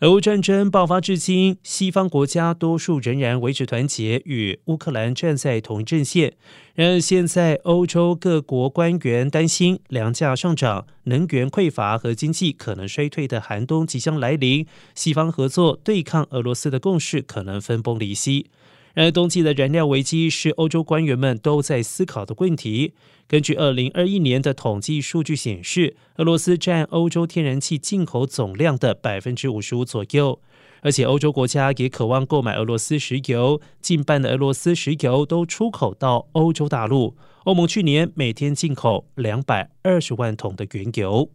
俄乌战争爆发至今，西方国家多数仍然维持团结，与乌克兰站在同一阵线。然而，现在欧洲各国官员担心粮价上涨、能源匮乏和经济可能衰退的寒冬即将来临，西方合作对抗俄罗斯的共识可能分崩离析。而，冬季的燃料危机是欧洲官员们都在思考的问题。根据二零二一年的统计数据显示，俄罗斯占欧洲天然气进口总量的百分之五十五左右，而且欧洲国家也渴望购买俄罗斯石油，近半的俄罗斯石油都出口到欧洲大陆。欧盟去年每天进口两百二十万桶的原油。